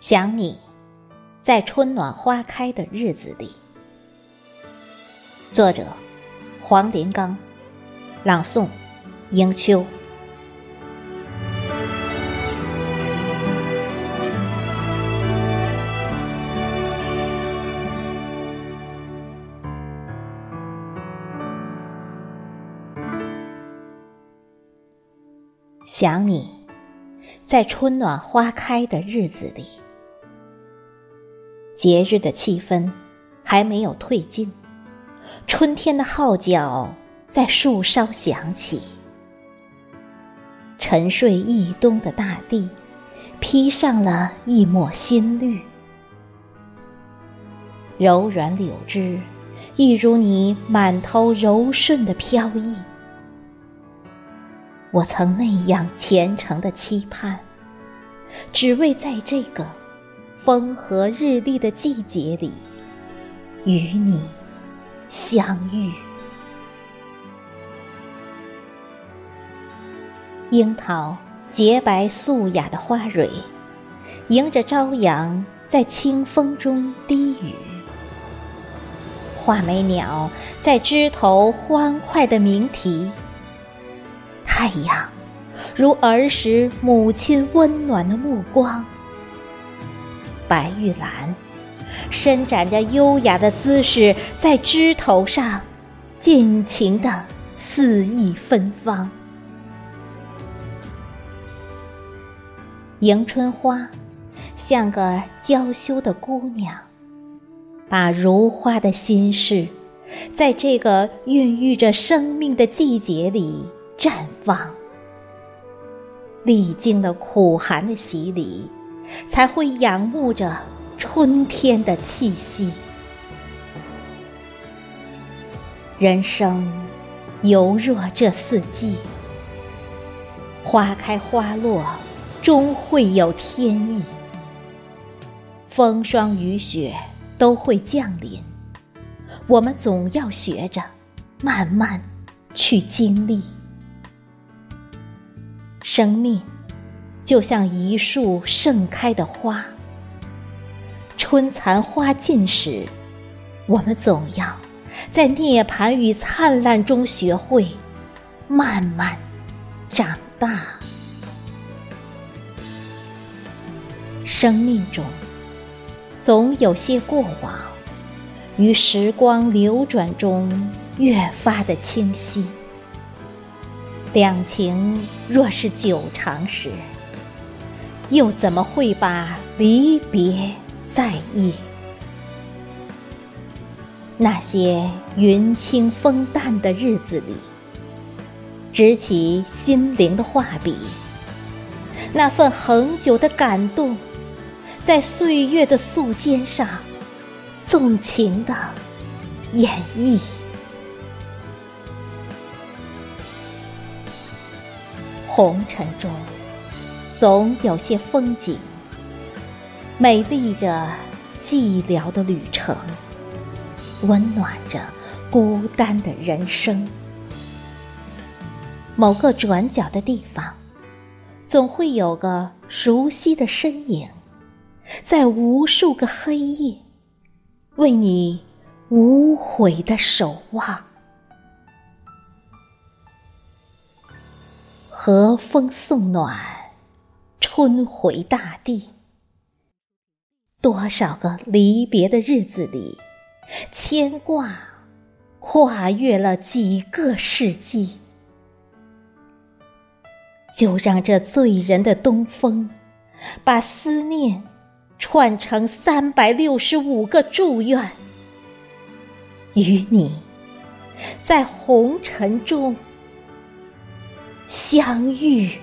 想你，在春暖花开的日子里。作者：黄连刚，朗诵：迎秋。想你，在春暖花开的日子里。节日的气氛还没有褪尽，春天的号角在树梢响起。沉睡一冬的大地，披上了一抹新绿。柔软柳枝，一如你满头柔顺的飘逸。我曾那样虔诚的期盼，只为在这个。风和日丽的季节里，与你相遇。樱桃洁白素雅的花蕊，迎着朝阳在清风中低语。画眉鸟在枝头欢快的鸣啼。太阳如儿时母亲温暖的目光。白玉兰伸展着优雅的姿势，在枝头上尽情的肆意芬芳。迎春花像个娇羞的姑娘，把如花的心事，在这个孕育着生命的季节里绽放。历经了苦寒的洗礼。才会仰慕着春天的气息。人生犹若这四季，花开花落，终会有天意。风霜雨雪都会降临，我们总要学着慢慢去经历生命。就像一束盛开的花，春残花尽时，我们总要在涅槃与灿烂中学会慢慢长大。生命中总有些过往，于时光流转中越发的清晰。两情若是久长时，又怎么会把离别在意？那些云轻风淡的日子里，执起心灵的画笔，那份恒久的感动，在岁月的素笺上纵情的演绎。红尘中。总有些风景，美丽着寂寥的旅程，温暖着孤单的人生。某个转角的地方，总会有个熟悉的身影，在无数个黑夜，为你无悔的守望。和风送暖。春回大地，多少个离别的日子里，牵挂跨越了几个世纪。就让这醉人的东风，把思念串成三百六十五个祝愿，与你在红尘中相遇。